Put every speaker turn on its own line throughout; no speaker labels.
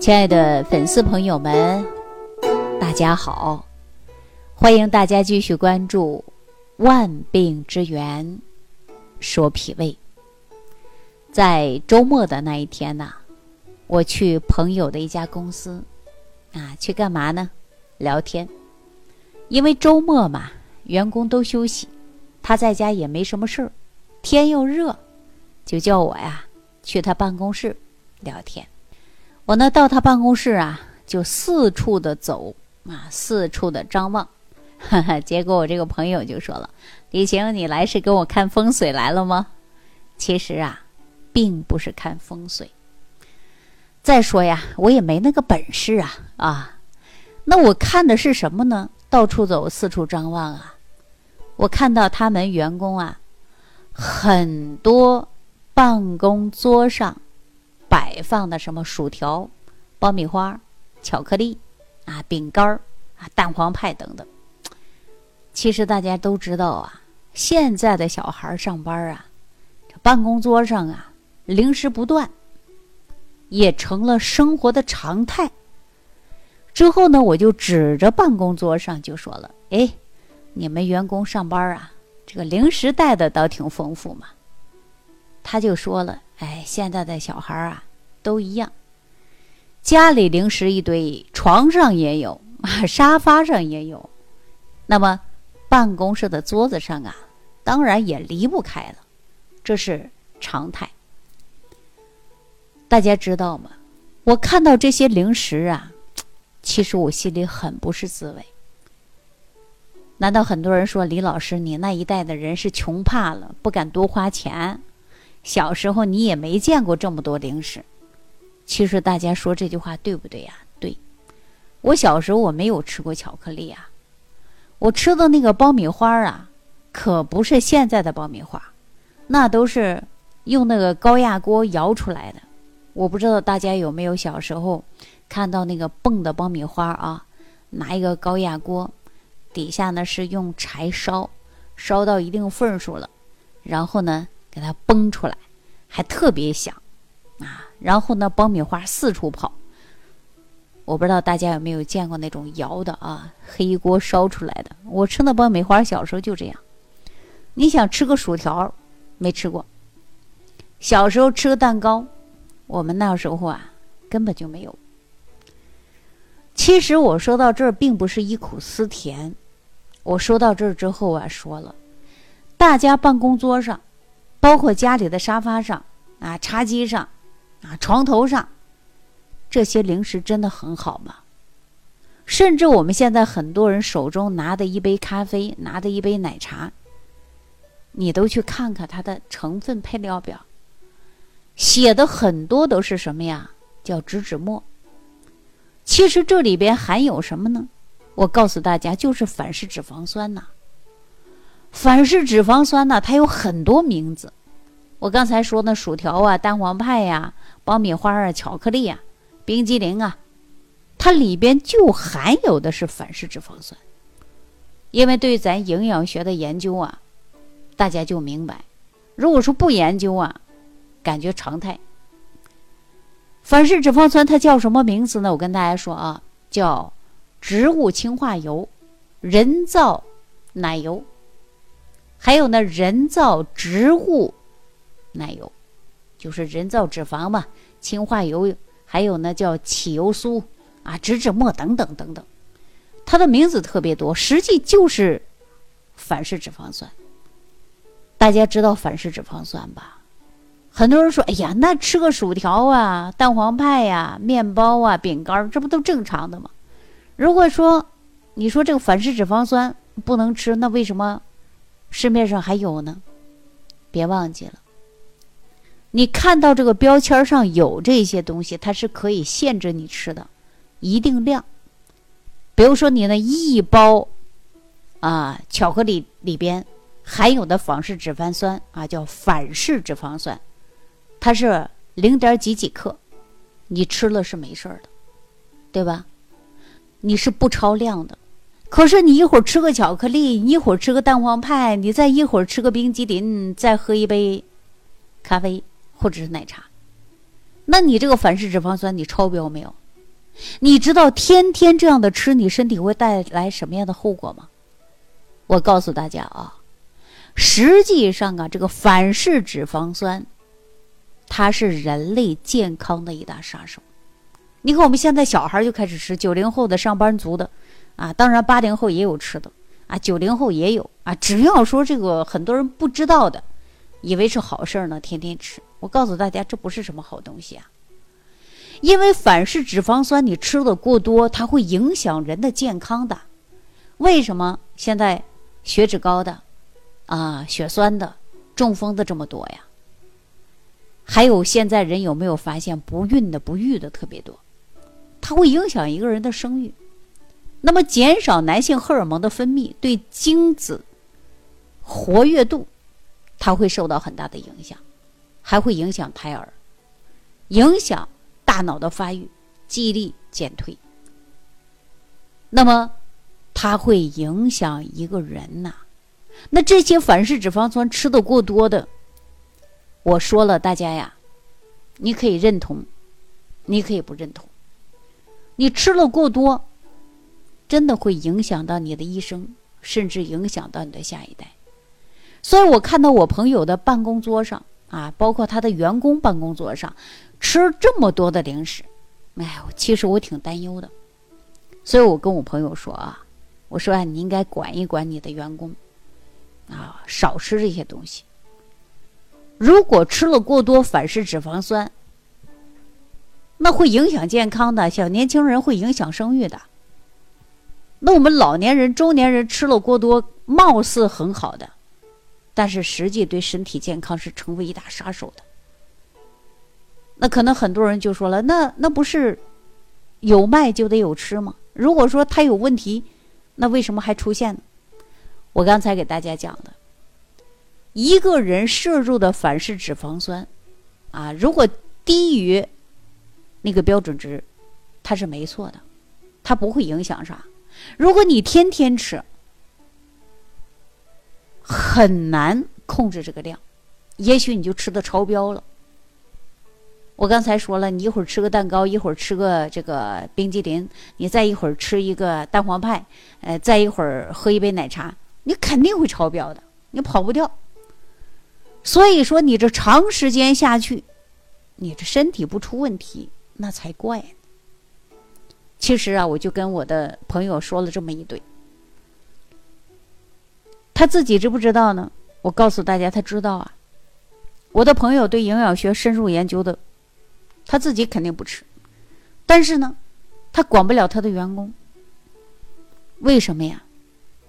亲爱的粉丝朋友们，大家好！欢迎大家继续关注《万病之源说脾胃》。在周末的那一天呢，我去朋友的一家公司啊，去干嘛呢？聊天。因为周末嘛，员工都休息，他在家也没什么事儿，天又热，就叫我呀去他办公室聊天。我呢到他办公室啊，就四处的走啊，四处的张望。哈哈，结果我这个朋友就说了：“李晴，你来是给我看风水来了吗？”其实啊，并不是看风水。再说呀，我也没那个本事啊啊！那我看的是什么呢？到处走，四处张望啊！我看到他们员工啊，很多办公桌上摆放的什么薯条、爆米花、巧克力啊、饼干啊、蛋黄派等等。其实大家都知道啊，现在的小孩上班啊，办公桌上啊，零食不断，也成了生活的常态。之后呢，我就指着办公桌上就说了：“哎，你们员工上班啊，这个零食带的倒挺丰富嘛。”他就说了：“哎，现在的小孩啊，都一样，家里零食一堆，床上也有，沙发上也有，那么。”办公室的桌子上啊，当然也离不开了，这是常态。大家知道吗？我看到这些零食啊，其实我心里很不是滋味。难道很多人说李老师，你那一代的人是穷怕了，不敢多花钱？小时候你也没见过这么多零食。其实大家说这句话对不对呀？对，我小时候我没有吃过巧克力啊。我吃的那个爆米花啊，可不是现在的爆米花，那都是用那个高压锅摇出来的。我不知道大家有没有小时候看到那个蹦的爆米花啊？拿一个高压锅，底下呢是用柴烧，烧到一定份数了，然后呢给它崩出来，还特别响啊！然后呢爆米花四处跑。我不知道大家有没有见过那种摇的啊，黑锅烧出来的。我吃那爆米花小时候就这样。你想吃个薯条，没吃过。小时候吃个蛋糕，我们那时候啊根本就没有。其实我说到这儿，并不是忆苦思甜。我说到这儿之后啊，说了，大家办公桌上，包括家里的沙发上啊、茶几上啊、床头上。这些零食真的很好吗？甚至我们现在很多人手中拿的一杯咖啡，拿的一杯奶茶，你都去看看它的成分配料表，写的很多都是什么呀？叫植脂末。其实这里边含有什么呢？我告诉大家，就是反式脂肪酸呐。反式脂肪酸呢，它有很多名字。我刚才说那薯条啊、蛋黄派呀、爆米花啊、巧克力呀。冰激凌啊，它里边就含有的是反式脂肪酸。因为对咱营养学的研究啊，大家就明白。如果说不研究啊，感觉常态。反式脂肪酸它叫什么名字呢？我跟大家说啊，叫植物氢化油、人造奶油，还有呢人造植物奶油，就是人造脂肪嘛，氢化油。还有呢，叫起油酥啊、植脂末等等等等，它的名字特别多，实际就是反式脂肪酸。大家知道反式脂肪酸吧？很多人说：“哎呀，那吃个薯条啊、蛋黄派呀、面包啊、饼干，这不都正常的吗？”如果说你说这个反式脂肪酸不能吃，那为什么市面上还有呢？别忘记了。你看到这个标签上有这些东西，它是可以限制你吃的一定量。比如说，你那一包啊巧克力里边含有的反式脂肪酸啊，叫反式脂肪酸，它是零点几几克，你吃了是没事的，对吧？你是不超量的。可是你一会儿吃个巧克力，你一会儿吃个蛋黄派，你再一会儿吃个冰激凌，再喝一杯咖啡。或者是奶茶，那你这个反式脂肪酸你超标没有？你知道天天这样的吃，你身体会带来什么样的后果吗？我告诉大家啊，实际上啊，这个反式脂肪酸，它是人类健康的一大杀手。你看，我们现在小孩就开始吃，九零后的上班族的，啊，当然八零后也有吃的，啊，九零后也有啊。只要说这个很多人不知道的，以为是好事呢，天天吃。我告诉大家，这不是什么好东西啊。因为反式脂肪酸你吃的过多，它会影响人的健康的。为什么现在血脂高的、啊血栓的、中风的这么多呀？还有现在人有没有发现不孕的、不育的特别多？它会影响一个人的生育。那么减少男性荷尔蒙的分泌，对精子活跃度，它会受到很大的影响，还会影响胎儿，影响。大脑的发育、记忆力减退，那么它会影响一个人呐。那这些反式脂肪酸吃的过多的，我说了，大家呀，你可以认同，你可以不认同。你吃了过多，真的会影响到你的一生，甚至影响到你的下一代。所以我看到我朋友的办公桌上啊，包括他的员工办公桌上。吃这么多的零食，哎呦，其实我挺担忧的，所以我跟我朋友说啊，我说啊，你应该管一管你的员工，啊，少吃这些东西。如果吃了过多反式脂肪酸，那会影响健康的，小年轻人会影响生育的。那我们老年人、中年人吃了过多，貌似很好的，但是实际对身体健康是成为一大杀手的。那可能很多人就说了，那那不是有卖就得有吃吗？如果说它有问题，那为什么还出现呢？我刚才给大家讲的，一个人摄入的反式脂肪酸啊，如果低于那个标准值，它是没错的，它不会影响啥。如果你天天吃，很难控制这个量，也许你就吃的超标了。我刚才说了，你一会儿吃个蛋糕，一会儿吃个这个冰激凌，你再一会儿吃一个蛋黄派，呃，再一会儿喝一杯奶茶，你肯定会超标的，你跑不掉。所以说，你这长时间下去，你这身体不出问题那才怪。其实啊，我就跟我的朋友说了这么一堆，他自己知不知道呢？我告诉大家，他知道啊。我的朋友对营养学深入研究的。他自己肯定不吃，但是呢，他管不了他的员工。为什么呀？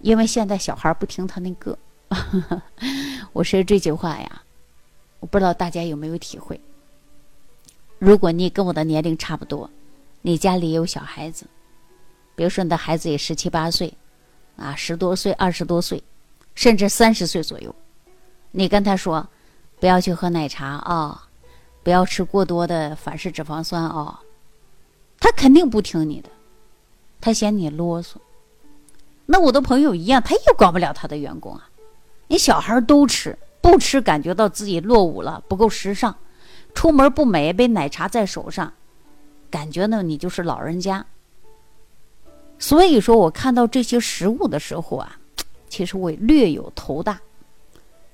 因为现在小孩不听他那个。我说这句话呀，我不知道大家有没有体会。如果你跟我的年龄差不多，你家里有小孩子，比如说你的孩子也十七八岁，啊，十多岁、二十多岁，甚至三十岁左右，你跟他说不要去喝奶茶啊。不要吃过多的反式脂肪酸啊，他肯定不听你的，他嫌你啰嗦。那我的朋友一样，他也管不了他的员工啊。你小孩都吃，不吃感觉到自己落伍了，不够时尚，出门不美，杯奶茶在手上，感觉呢你就是老人家。所以说我看到这些食物的时候啊，其实我略有头大，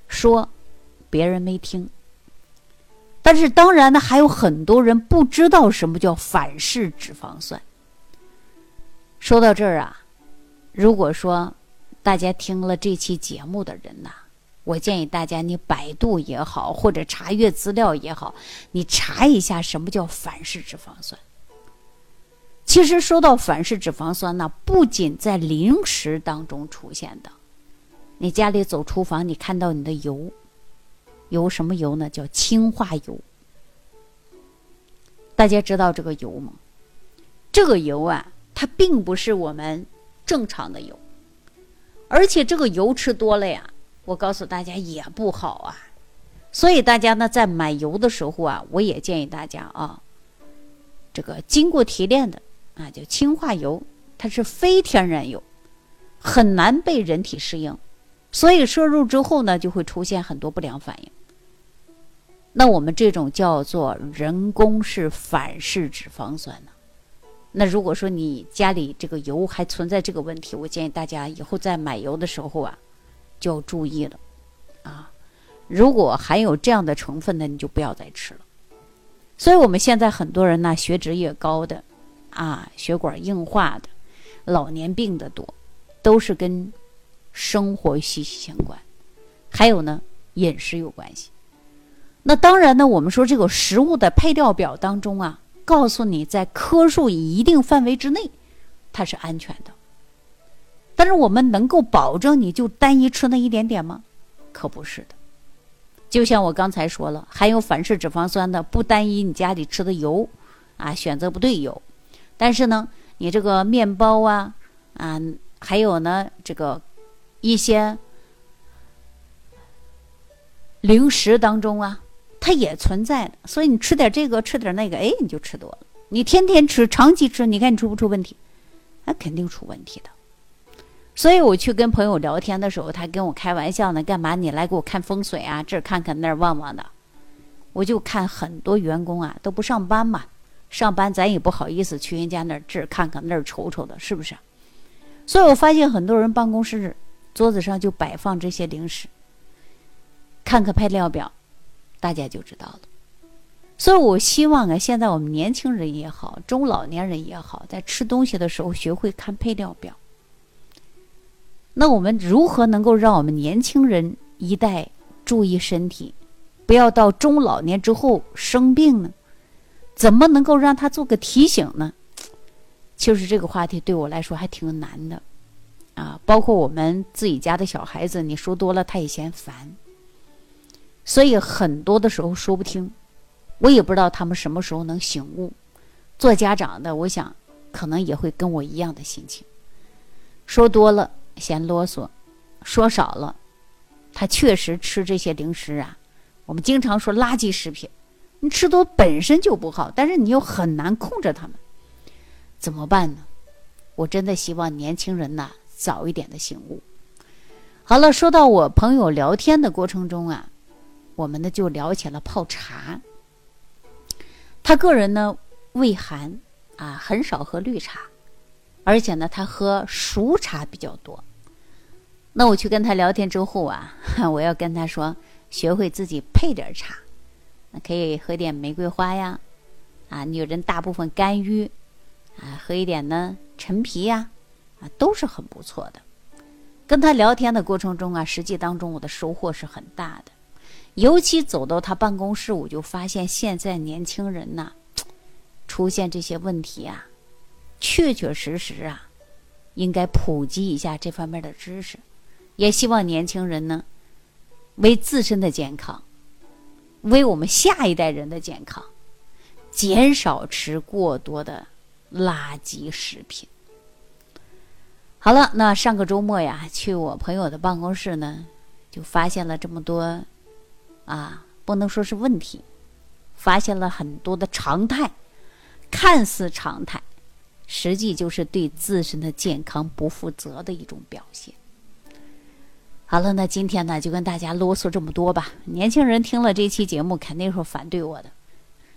说别人没听。但是当然呢，还有很多人不知道什么叫反式脂肪酸。说到这儿啊，如果说大家听了这期节目的人呐，我建议大家你百度也好，或者查阅资料也好，你查一下什么叫反式脂肪酸。其实说到反式脂肪酸呢，不仅在零食当中出现的，你家里走厨房，你看到你的油。油什么油呢？叫氢化油。大家知道这个油吗？这个油啊，它并不是我们正常的油，而且这个油吃多了呀，我告诉大家也不好啊。所以大家呢，在买油的时候啊，我也建议大家啊，这个经过提炼的啊，叫氢化油，它是非天然油，很难被人体适应。所以摄入之后呢，就会出现很多不良反应。那我们这种叫做人工式反式脂肪酸呢，那如果说你家里这个油还存在这个问题，我建议大家以后在买油的时候啊，就要注意了，啊，如果含有这样的成分呢，你就不要再吃了。所以我们现在很多人呢，血脂也高的，啊，血管硬化的，老年病的多，都是跟生活息息相关，还有呢，饮食有关系。那当然呢，我们说这个食物的配料表当中啊。告诉你，在克数一定范围之内，它是安全的。但是我们能够保证你就单一吃那一点点吗？可不是的。就像我刚才说了，含有反式脂肪酸的不单一，你家里吃的油啊，选择不对油。但是呢，你这个面包啊啊，还有呢这个一些零食当中啊。它也存在的，所以你吃点这个，吃点那个，哎，你就吃多了。你天天吃，长期吃，你看你出不出问题？那肯定出问题的。所以我去跟朋友聊天的时候，他跟我开玩笑呢，干嘛？你来给我看风水啊？这儿看看那儿望望的。我就看很多员工啊都不上班嘛，上班咱也不好意思去人家那儿这儿看看那儿瞅瞅的，是不是？所以我发现很多人办公室桌子上就摆放这些零食，看看配料表。大家就知道了，所以我希望啊，现在我们年轻人也好，中老年人也好，在吃东西的时候学会看配料表。那我们如何能够让我们年轻人一代注意身体，不要到中老年之后生病呢？怎么能够让他做个提醒呢？其实这个话题对我来说还挺难的啊，包括我们自己家的小孩子，你说多了他也嫌烦。所以很多的时候说不听，我也不知道他们什么时候能醒悟。做家长的，我想可能也会跟我一样的心情。说多了嫌啰嗦，说少了，他确实吃这些零食啊。我们经常说垃圾食品，你吃多本身就不好，但是你又很难控制他们，怎么办呢？我真的希望年轻人呐早一点的醒悟。好了，说到我朋友聊天的过程中啊。我们呢就聊起了泡茶。他个人呢胃寒啊，很少喝绿茶，而且呢他喝熟茶比较多。那我去跟他聊天之后啊，我要跟他说，学会自己配点茶，可以喝点玫瑰花呀，啊，女人大部分肝郁，啊，喝一点呢陈皮呀，都是很不错的。跟他聊天的过程中啊，实际当中我的收获是很大的。尤其走到他办公室，我就发现现在年轻人呐，出现这些问题啊，确确实实啊，应该普及一下这方面的知识。也希望年轻人呢，为自身的健康，为我们下一代人的健康，减少吃过多的垃圾食品。好了，那上个周末呀，去我朋友的办公室呢，就发现了这么多。啊，不能说是问题，发现了很多的常态，看似常态，实际就是对自身的健康不负责的一种表现。好了，那今天呢就跟大家啰嗦这么多吧。年轻人听了这期节目肯定是反对我的，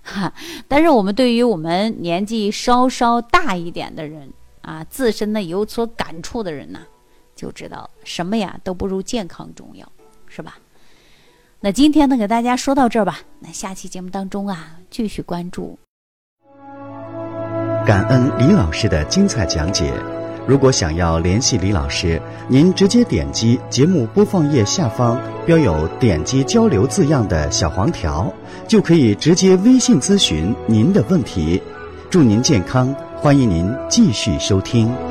哈。但是我们对于我们年纪稍稍大一点的人啊，自身呢有所感触的人呢，就知道什么呀都不如健康重要，是吧？那今天呢，给大家说到这儿吧。那下期节目当中啊，继续关注。
感恩李老师的精彩讲解。如果想要联系李老师，您直接点击节目播放页下方标有“点击交流”字样的小黄条，就可以直接微信咨询您的问题。祝您健康，欢迎您继续收听。